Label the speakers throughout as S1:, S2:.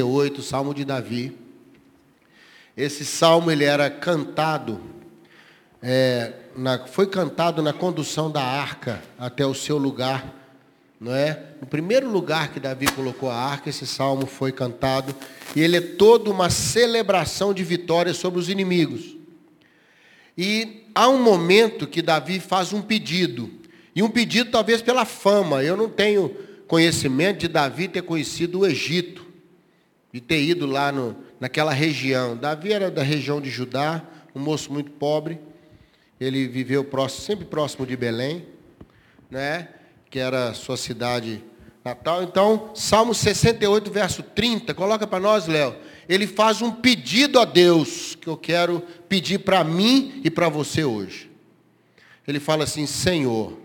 S1: 68, Salmo de Davi. Esse salmo ele era cantado, é, na, foi cantado na condução da arca até o seu lugar, não é? No primeiro lugar que Davi colocou a arca, esse salmo foi cantado e ele é toda uma celebração de vitória sobre os inimigos. E há um momento que Davi faz um pedido, e um pedido talvez pela fama. Eu não tenho conhecimento de Davi ter conhecido o Egito, de ter ido lá no, naquela região. Davi era da região de Judá, um moço muito pobre. Ele viveu próximo, sempre próximo de Belém, né? que era sua cidade natal. Então, Salmo 68, verso 30, coloca para nós, Léo. Ele faz um pedido a Deus, que eu quero pedir para mim e para você hoje. Ele fala assim: Senhor,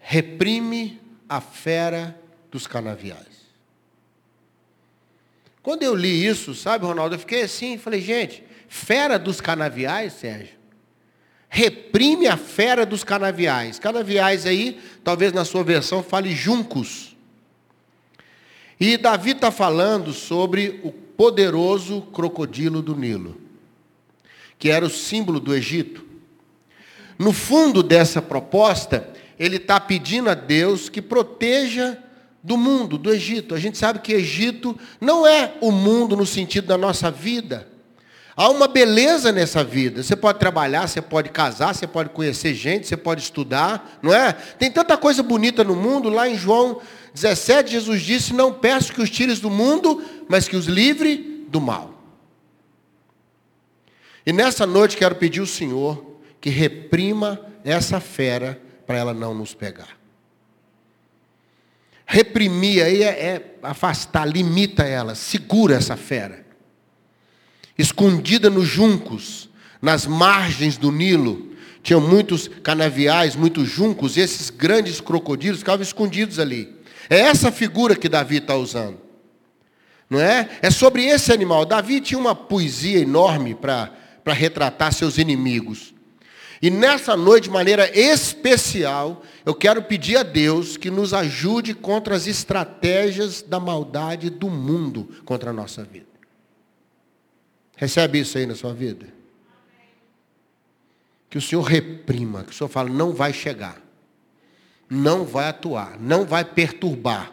S1: reprime a fera dos canaviais. Quando eu li isso, sabe, Ronaldo, eu fiquei assim, falei, gente, fera dos canaviais, Sérgio? Reprime a fera dos canaviais. Canaviais aí, talvez na sua versão fale juncos. E Davi está falando sobre o poderoso crocodilo do Nilo, que era o símbolo do Egito. No fundo dessa proposta, ele está pedindo a Deus que proteja do mundo, do Egito. A gente sabe que Egito não é o mundo no sentido da nossa vida. Há uma beleza nessa vida. Você pode trabalhar, você pode casar, você pode conhecer gente, você pode estudar, não é? Tem tanta coisa bonita no mundo. Lá em João 17, Jesus disse: Não peço que os tires do mundo, mas que os livre do mal. E nessa noite quero pedir ao Senhor que reprima essa fera para ela não nos pegar. Reprimir aí é, é afastar, limita ela, segura essa fera. Escondida nos juncos, nas margens do Nilo, tinham muitos canaviais, muitos juncos, e esses grandes crocodilos ficavam escondidos ali. É essa figura que Davi está usando. Não é? É sobre esse animal. Davi tinha uma poesia enorme para retratar seus inimigos. E nessa noite, de maneira especial, eu quero pedir a Deus que nos ajude contra as estratégias da maldade do mundo contra a nossa vida. Recebe isso aí na sua vida? Que o Senhor reprima, que o Senhor fala, não vai chegar, não vai atuar, não vai perturbar.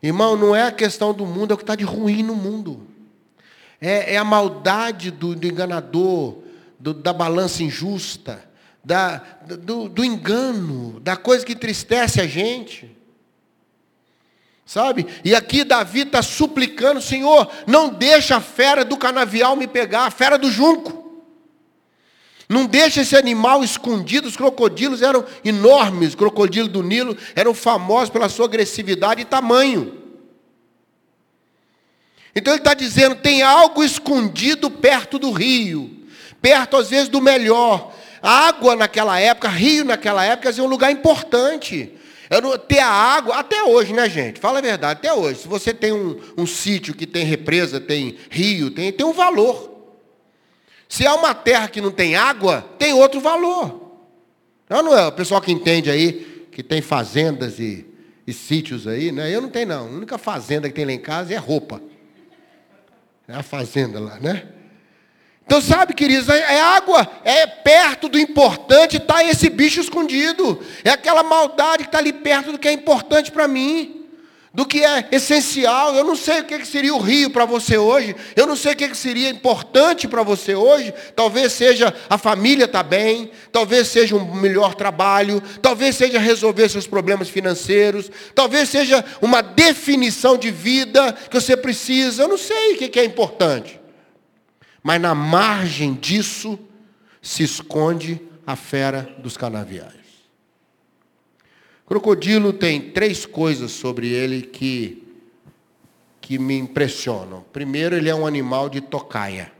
S1: Irmão, não é a questão do mundo, é o que está de ruim no mundo. É, é a maldade do, do enganador, do, da balança injusta, da, do, do engano, da coisa que entristece a gente. Sabe? E aqui Davi está suplicando, Senhor, não deixa a fera do canavial me pegar, a fera do junco. Não deixa esse animal escondido. Os crocodilos eram enormes, o crocodilo do Nilo eram famosos pela sua agressividade e tamanho. Então ele está dizendo: tem algo escondido perto do rio perto às vezes do melhor. A água naquela época, rio naquela época, é um lugar importante. Era ter a água, até hoje, né, gente? Fala a verdade, até hoje. Se você tem um, um sítio que tem represa, tem rio, tem, tem um valor. Se há uma terra que não tem água, tem outro valor. Não, não é? O pessoal que entende aí, que tem fazendas e, e sítios aí, né? Eu não tenho, não. A única fazenda que tem lá em casa é roupa. É a fazenda lá, né? Então, sabe, queridos, é, é água, é perto do importante, está esse bicho escondido. É aquela maldade que está ali perto do que é importante para mim, do que é essencial. Eu não sei o que seria o rio para você hoje, eu não sei o que seria importante para você hoje. Talvez seja a família estar tá bem, talvez seja um melhor trabalho, talvez seja resolver seus problemas financeiros, talvez seja uma definição de vida que você precisa. Eu não sei o que é importante. Mas na margem disso se esconde a fera dos canaviais. Crocodilo tem três coisas sobre ele que, que me impressionam. Primeiro, ele é um animal de tocaia.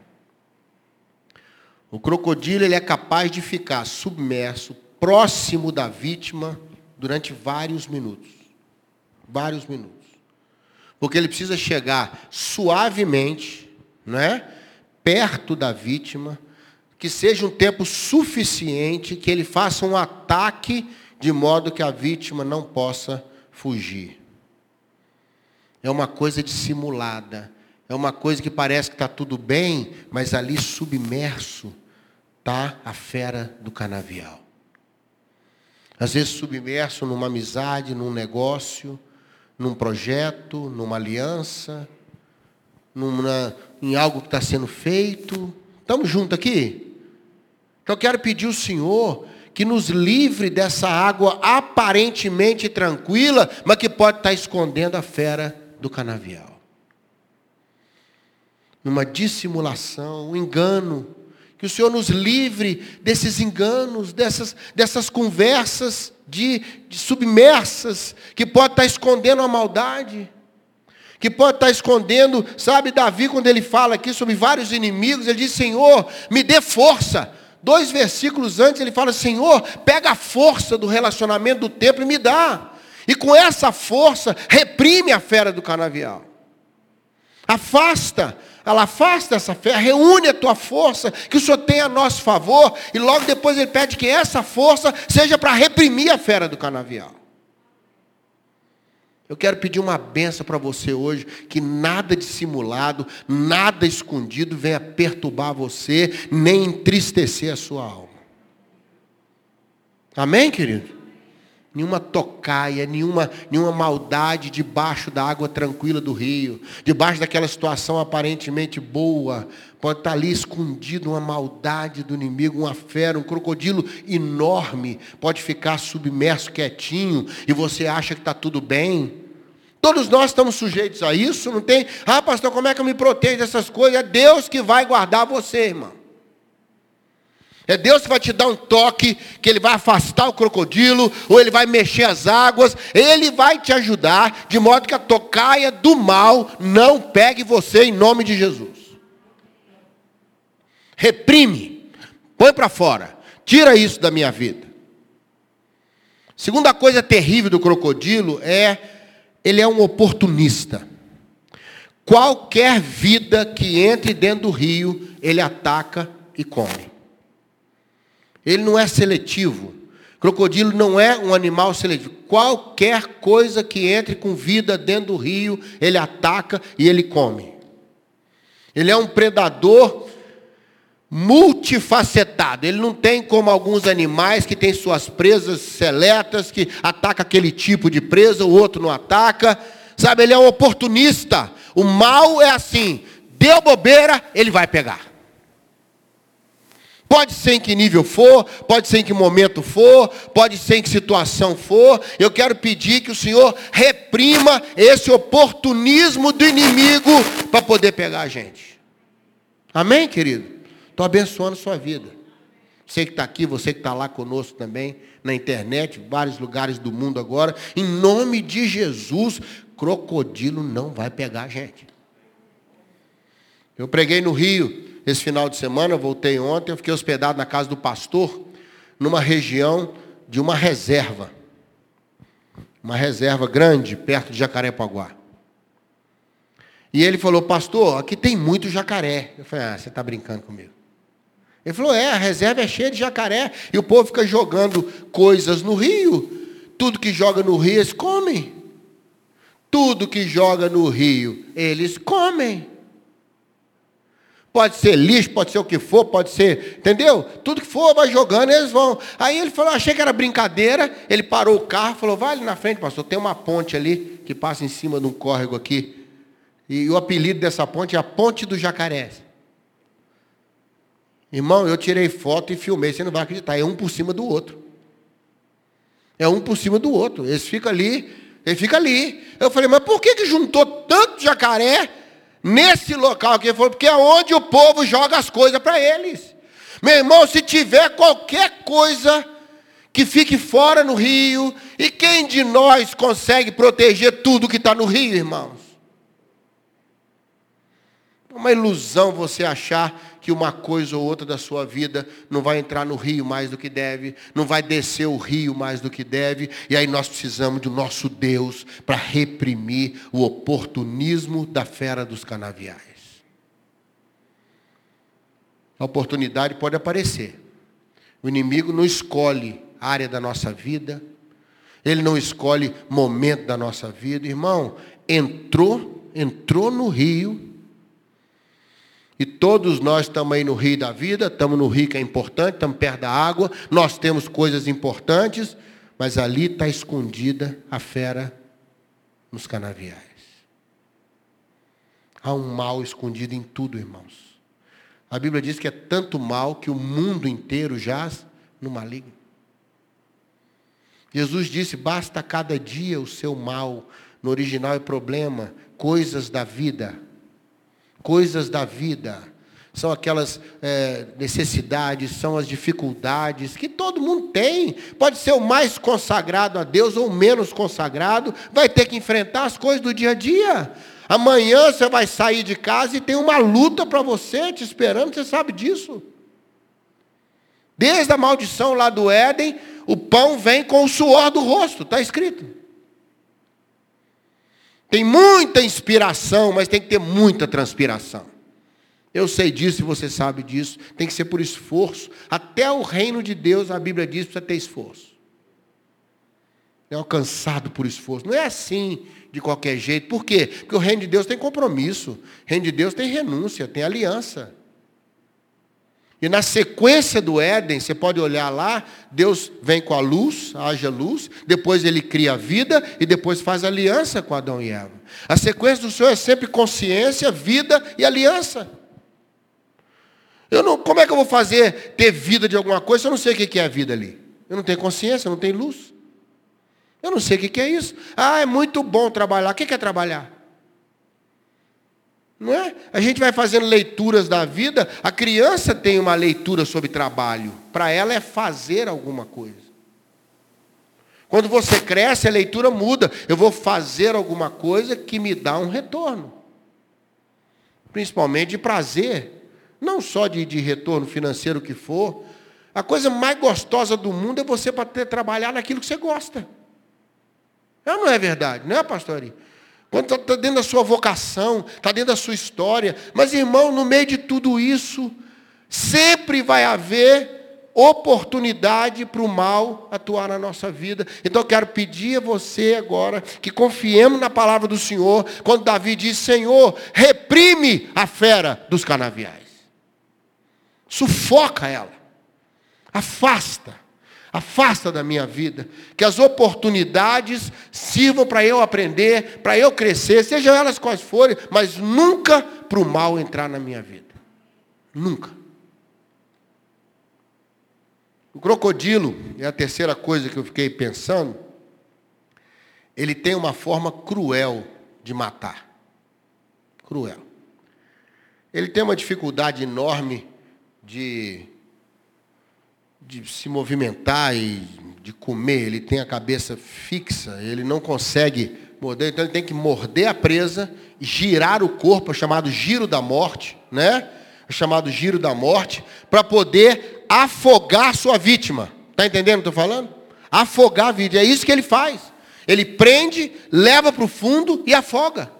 S1: O crocodilo ele é capaz de ficar submerso, próximo da vítima, durante vários minutos. Vários minutos. Porque ele precisa chegar suavemente, não é? Perto da vítima, que seja um tempo suficiente que ele faça um ataque de modo que a vítima não possa fugir. é uma coisa dissimulada, é uma coisa que parece que está tudo bem, mas ali submerso está a fera do canavial. Às vezes submerso numa amizade, num negócio, num projeto, numa aliança, numa, em algo que está sendo feito. Estamos juntos aqui? Então eu quero pedir ao Senhor que nos livre dessa água aparentemente tranquila, mas que pode estar escondendo a fera do canavial. Numa dissimulação, um engano. Que o Senhor nos livre desses enganos, dessas, dessas conversas de, de submersas, que pode estar escondendo a maldade que pode estar escondendo, sabe, Davi, quando ele fala aqui sobre vários inimigos, ele diz: Senhor, me dê força. Dois versículos antes ele fala: Senhor, pega a força do relacionamento do templo e me dá. E com essa força, reprime a fera do canavial. Afasta, ela afasta essa fé, reúne a tua força, que o Senhor tem a nosso favor, e logo depois ele pede que essa força seja para reprimir a fera do canavial. Eu quero pedir uma benção para você hoje, que nada dissimulado, nada escondido venha perturbar você, nem entristecer a sua alma. Amém, querido? Nenhuma tocaia, nenhuma, nenhuma maldade debaixo da água tranquila do rio, debaixo daquela situação aparentemente boa, pode estar ali escondido uma maldade do inimigo, uma fera, um crocodilo enorme, pode ficar submerso quietinho e você acha que está tudo bem. Todos nós estamos sujeitos a isso, não tem? Ah, pastor, como é que eu me protejo dessas coisas? É Deus que vai guardar você, irmão. É Deus que vai te dar um toque, que Ele vai afastar o crocodilo, ou Ele vai mexer as águas, Ele vai te ajudar, de modo que a tocaia do mal não pegue você em nome de Jesus. Reprime, põe para fora, tira isso da minha vida. Segunda coisa terrível do crocodilo é, ele é um oportunista. Qualquer vida que entre dentro do rio, ele ataca e come. Ele não é seletivo. Crocodilo não é um animal seletivo. Qualquer coisa que entre com vida dentro do rio, ele ataca e ele come. Ele é um predador multifacetado. Ele não tem como alguns animais que têm suas presas seletas, que ataca aquele tipo de presa, o outro não ataca. Sabe, ele é um oportunista. O mal é assim: deu bobeira, ele vai pegar. Pode ser em que nível for, pode ser em que momento for, pode ser em que situação for. Eu quero pedir que o Senhor reprima esse oportunismo do inimigo para poder pegar a gente. Amém, querido? Estou abençoando sua vida. Você que está aqui, você que está lá conosco também, na internet, vários lugares do mundo agora. Em nome de Jesus, crocodilo não vai pegar a gente. Eu preguei no Rio esse final de semana, voltei ontem, eu fiquei hospedado na casa do pastor, numa região de uma reserva. Uma reserva grande, perto de Jacarepaguá. E ele falou, pastor, aqui tem muito jacaré. Eu falei, ah, você está brincando comigo. Ele falou, é, a reserva é cheia de jacaré. E o povo fica jogando coisas no rio. Tudo que joga no rio, eles comem. Tudo que joga no rio, eles comem. Pode ser lixo, pode ser o que for, pode ser, entendeu? Tudo que for, vai jogando, eles vão. Aí ele falou, achei que era brincadeira. Ele parou o carro, falou, vai ali na frente, pastor, tem uma ponte ali que passa em cima de um córrego aqui. E o apelido dessa ponte é a Ponte do Jacaré. Irmão, eu tirei foto e filmei, você não vai acreditar, é um por cima do outro. É um por cima do outro. Eles ficam ali, ele fica ali. Eu falei, mas por que, que juntou tanto jacaré nesse local aqui. Ele falou, porque é onde o povo joga as coisas para eles. Meu irmão, se tiver qualquer coisa que fique fora no rio, e quem de nós consegue proteger tudo que está no rio, irmãos? É uma ilusão você achar que uma coisa ou outra da sua vida não vai entrar no rio mais do que deve, não vai descer o rio mais do que deve, e aí nós precisamos do nosso Deus para reprimir o oportunismo da fera dos canaviais. A oportunidade pode aparecer. O inimigo não escolhe área da nossa vida, ele não escolhe momento da nossa vida. Irmão, entrou, entrou no rio. E todos nós estamos aí no rio da vida, estamos no rio que é importante, estamos perto da água, nós temos coisas importantes, mas ali está escondida a fera nos canaviais. Há um mal escondido em tudo, irmãos. A Bíblia diz que é tanto mal que o mundo inteiro jaz no maligno. Jesus disse: basta cada dia o seu mal. No original é problema, coisas da vida. Coisas da vida. São aquelas é, necessidades, são as dificuldades que todo mundo tem. Pode ser o mais consagrado a Deus ou o menos consagrado, vai ter que enfrentar as coisas do dia a dia. Amanhã você vai sair de casa e tem uma luta para você te esperando, você sabe disso. Desde a maldição lá do Éden, o pão vem com o suor do rosto, está escrito. Tem muita inspiração, mas tem que ter muita transpiração. Eu sei disso e você sabe disso. Tem que ser por esforço. Até o reino de Deus, a Bíblia diz, precisa ter esforço. É alcançado por esforço. Não é assim de qualquer jeito. Por quê? Porque o reino de Deus tem compromisso. O reino de Deus tem renúncia, tem aliança. E na sequência do Éden, você pode olhar lá, Deus vem com a luz, haja luz, depois ele cria a vida e depois faz aliança com Adão e Eva. A sequência do Senhor é sempre consciência, vida e aliança. Eu não, como é que eu vou fazer ter vida de alguma coisa se eu não sei o que é a vida ali? Eu não tenho consciência, eu não tenho luz. Eu não sei o que é isso. Ah, é muito bom trabalhar. O que é trabalhar? Não é? A gente vai fazendo leituras da vida. A criança tem uma leitura sobre trabalho. Para ela é fazer alguma coisa. Quando você cresce, a leitura muda. Eu vou fazer alguma coisa que me dá um retorno. Principalmente de prazer. Não só de, de retorno financeiro que for. A coisa mais gostosa do mundo é você ter, trabalhar naquilo que você gosta. É não é verdade? Não é, pastorinho? Quando está dentro da sua vocação, está dentro da sua história. Mas, irmão, no meio de tudo isso, sempre vai haver oportunidade para o mal atuar na nossa vida. Então eu quero pedir a você agora que confiemos na palavra do Senhor, quando Davi diz: Senhor, reprime a fera dos canaviais. Sufoca ela. Afasta. Afasta da minha vida. Que as oportunidades sirvam para eu aprender, para eu crescer, sejam elas quais forem, mas nunca para o mal entrar na minha vida. Nunca. O crocodilo, é a terceira coisa que eu fiquei pensando, ele tem uma forma cruel de matar. Cruel. Ele tem uma dificuldade enorme de de se movimentar e de comer, ele tem a cabeça fixa, ele não consegue morder, então ele tem que morder a presa, girar o corpo, é chamado giro da morte, né? É chamado giro da morte, para poder afogar sua vítima. Está entendendo o que estou falando? Afogar a vítima. É isso que ele faz. Ele prende, leva para o fundo e afoga.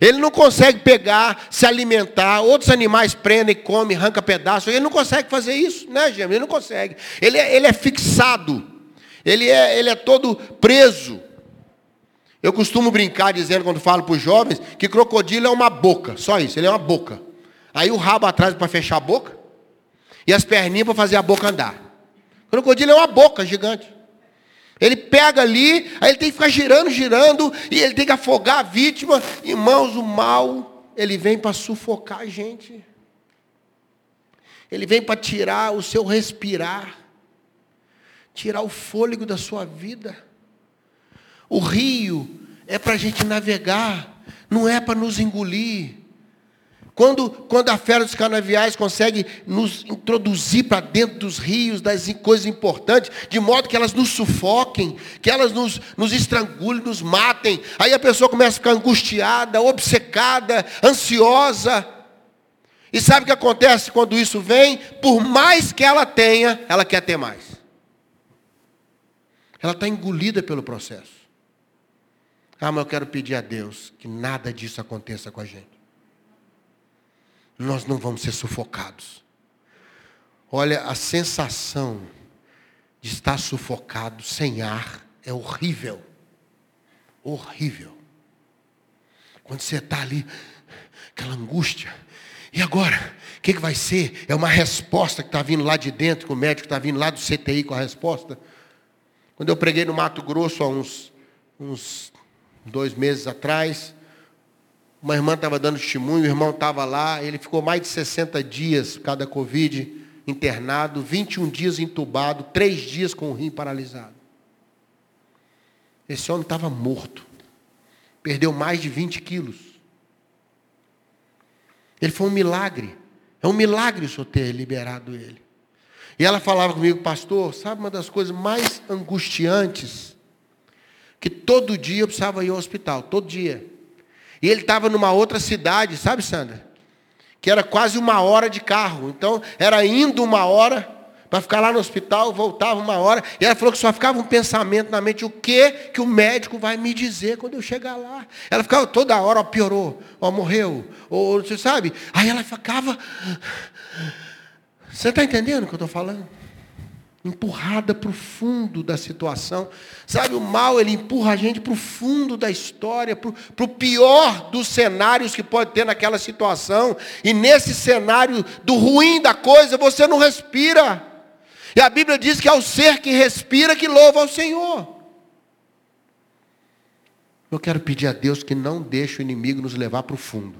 S1: Ele não consegue pegar, se alimentar, outros animais prendem, comem, arranca pedaços. Ele não consegue fazer isso, né, Gêmeo? Ele não consegue. Ele é, ele é fixado. Ele é, ele é todo preso. Eu costumo brincar dizendo, quando falo para os jovens, que crocodilo é uma boca, só isso, ele é uma boca. Aí o rabo atrás para fechar a boca, e as perninhas para fazer a boca andar. Crocodilo é uma boca gigante. Ele pega ali, aí ele tem que ficar girando, girando, e ele tem que afogar a vítima. Irmãos, o mal, ele vem para sufocar a gente. Ele vem para tirar o seu respirar, tirar o fôlego da sua vida. O rio é para a gente navegar, não é para nos engolir. Quando, quando a fera dos canaviais consegue nos introduzir para dentro dos rios, das coisas importantes, de modo que elas nos sufoquem, que elas nos, nos estrangulem, nos matem, aí a pessoa começa a ficar angustiada, obcecada, ansiosa. E sabe o que acontece quando isso vem? Por mais que ela tenha, ela quer ter mais. Ela está engolida pelo processo. Ah, mas eu quero pedir a Deus que nada disso aconteça com a gente nós não vamos ser sufocados. Olha, a sensação de estar sufocado, sem ar, é horrível. Horrível. Quando você está ali, aquela angústia. E agora? O que, que vai ser? É uma resposta que está vindo lá de dentro, que o médico está vindo lá do CTI com a resposta. Quando eu preguei no Mato Grosso há uns, uns dois meses atrás, uma irmã estava dando testemunho, o irmão estava lá, ele ficou mais de 60 dias, cada Covid, internado, 21 dias entubado, três dias com o rim paralisado. Esse homem estava morto. Perdeu mais de 20 quilos. Ele foi um milagre. É um milagre o senhor ter liberado ele. E ela falava comigo, pastor, sabe uma das coisas mais angustiantes? Que todo dia eu precisava ir ao hospital, todo dia. E ele estava numa outra cidade, sabe, Sandra? Que era quase uma hora de carro. Então, era indo uma hora para ficar lá no hospital, voltava uma hora, e ela falou que só ficava um pensamento na mente, o que que o médico vai me dizer quando eu chegar lá? Ela ficava toda hora, ó, piorou, ó, morreu, ou você sabe? Aí ela ficava. Você está entendendo o que eu estou falando? Empurrada para o fundo da situação. Sabe, o mal, ele empurra a gente para o fundo da história, para o pior dos cenários que pode ter naquela situação. E nesse cenário do ruim da coisa, você não respira. E a Bíblia diz que é o ser que respira que louva ao Senhor. Eu quero pedir a Deus que não deixe o inimigo nos levar para o fundo.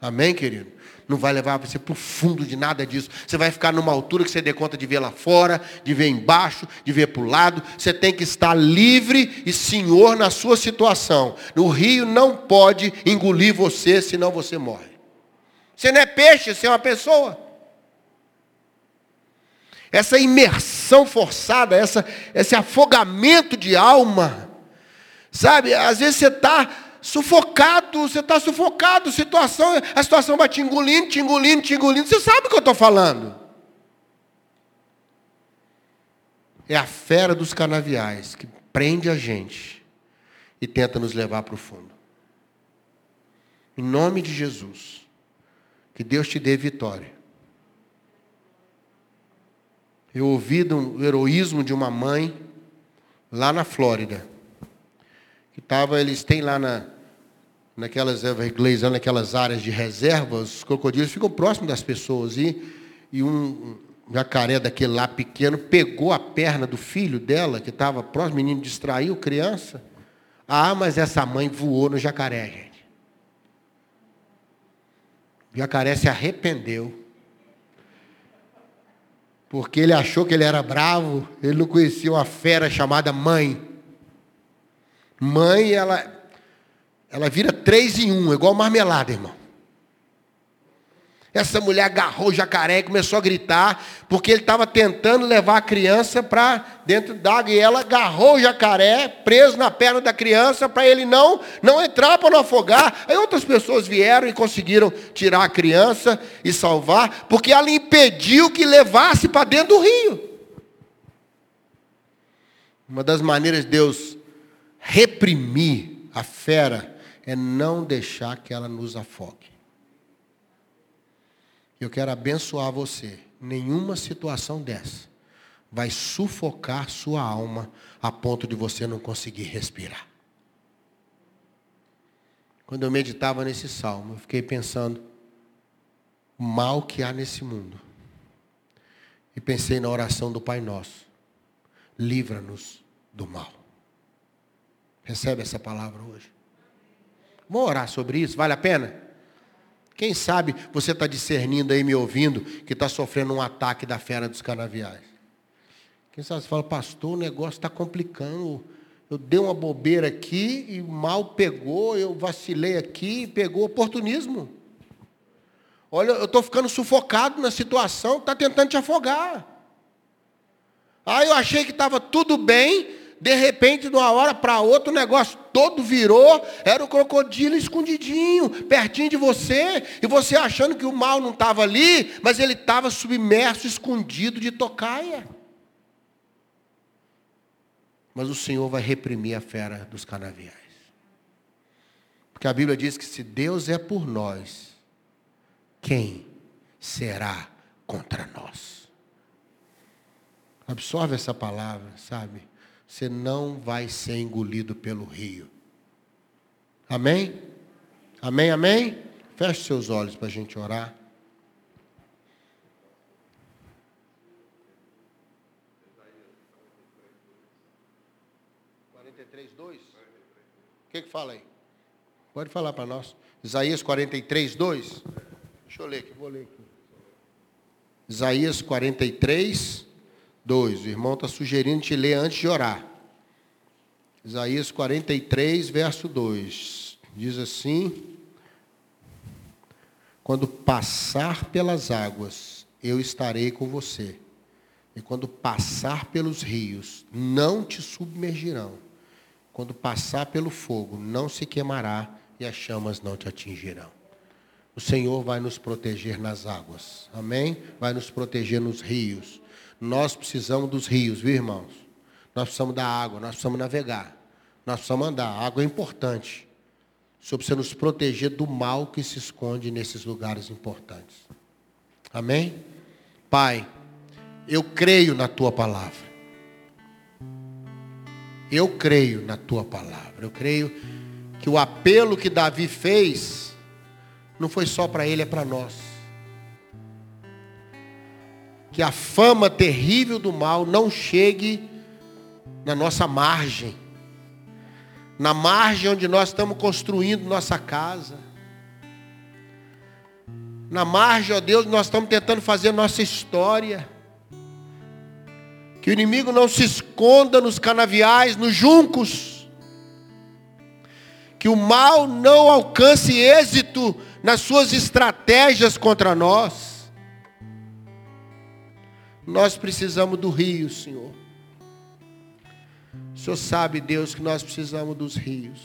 S1: Amém, querido? Não vai levar você para o fundo de nada disso. Você vai ficar numa altura que você dê conta de ver lá fora, de ver embaixo, de ver para o lado. Você tem que estar livre e senhor na sua situação. O rio não pode engolir você, senão você morre. Você não é peixe, você é uma pessoa essa imersão forçada, essa, esse afogamento de alma. Sabe, às vezes você está sufocado, você está sufocado, situação, a situação vai te engolindo, te engolindo, te engolindo. Você sabe o que eu estou falando. É a fera dos canaviais que prende a gente e tenta nos levar para o fundo. Em nome de Jesus, que Deus te dê vitória. Eu ouvi do heroísmo de uma mãe lá na Flórida. Que tava, eles têm lá na, naquelas Everglades, naquelas áreas de reserva, os crocodilos ficam próximos das pessoas. E, e um jacaré daquele lá pequeno pegou a perna do filho dela, que estava próximo, o menino distraiu, criança. Ah, mas essa mãe voou no jacaré, gente. O jacaré se arrependeu porque ele achou que ele era bravo, ele não conhecia uma fera chamada mãe. Mãe, ela, ela vira três em um, igual marmelada, irmão. Essa mulher agarrou o jacaré e começou a gritar, porque ele estava tentando levar a criança para dentro d'água. E ela agarrou o jacaré, preso na perna da criança, para ele não, não entrar para não afogar. Aí outras pessoas vieram e conseguiram tirar a criança e salvar, porque ela impediu que levasse para dentro do rio. Uma das maneiras de Deus reprimir a fera é não deixar que ela nos afogue. Eu quero abençoar você. Nenhuma situação dessa vai sufocar sua alma a ponto de você não conseguir respirar. Quando eu meditava nesse salmo, eu fiquei pensando o mal que há nesse mundo. E pensei na oração do Pai Nosso. Livra-nos do mal. Recebe essa palavra hoje. Vamos orar sobre isso? Vale a pena? Quem sabe você está discernindo aí, me ouvindo, que está sofrendo um ataque da fera dos canaviais. Quem sabe você fala, pastor, o negócio está complicando. Eu dei uma bobeira aqui e mal pegou, eu vacilei aqui e pegou oportunismo. Olha, eu estou ficando sufocado na situação, está tentando te afogar. Ah, eu achei que estava tudo bem, de repente, de uma hora para outra, o negócio todo virou, era o crocodilo escondidinho, pertinho de você, e você achando que o mal não estava ali, mas ele estava submerso, escondido de tocaia. Mas o Senhor vai reprimir a fera dos canaviais. Porque a Bíblia diz que se Deus é por nós, quem será contra nós? Absorve essa palavra, sabe? Você não vai ser engolido pelo rio. Amém? Amém, amém? Feche seus olhos para a gente orar. O que, que fala aí? Pode falar para nós. Isaías 43, 2. Deixa eu ler aqui, vou ler aqui. Isaías 43, 2. O irmão está sugerindo te ler antes de orar. Isaías 43, verso 2. Diz assim: Quando passar pelas águas, eu estarei com você. E quando passar pelos rios, não te submergirão. Quando passar pelo fogo, não se queimará e as chamas não te atingirão. O Senhor vai nos proteger nas águas, amém? Vai nos proteger nos rios. Nós precisamos dos rios, viu, irmãos? Nós precisamos da água, nós precisamos navegar, nós precisamos andar. A água é importante. Senhor precisa nos proteger do mal que se esconde nesses lugares importantes. Amém? Pai, eu creio na tua palavra. Eu creio na tua palavra. Eu creio que o apelo que Davi fez não foi só para ele, é para nós. Que a fama terrível do mal não chegue na nossa margem. Na margem onde nós estamos construindo nossa casa. Na margem, ó Deus, nós estamos tentando fazer nossa história. Que o inimigo não se esconda nos canaviais, nos juncos que o mal não alcance êxito nas suas estratégias contra nós. Nós precisamos do rio, Senhor. O Senhor sabe, Deus, que nós precisamos dos rios.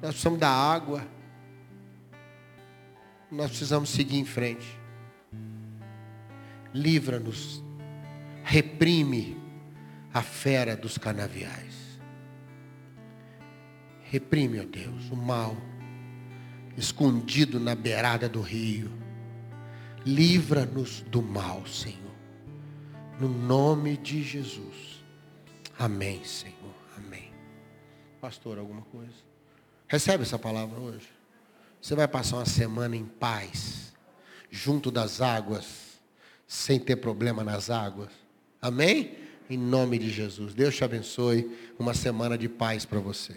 S1: Nós precisamos da água. Nós precisamos seguir em frente. Livra-nos. Reprime a fera dos canaviais. Reprime, ó Deus, o mal escondido na beirada do rio. Livra-nos do mal, Senhor. No nome de Jesus. Amém, Senhor. Amém. Pastor, alguma coisa? Recebe essa palavra hoje. Você vai passar uma semana em paz, junto das águas, sem ter problema nas águas. Amém? Em nome de Jesus. Deus te abençoe. Uma semana de paz para você.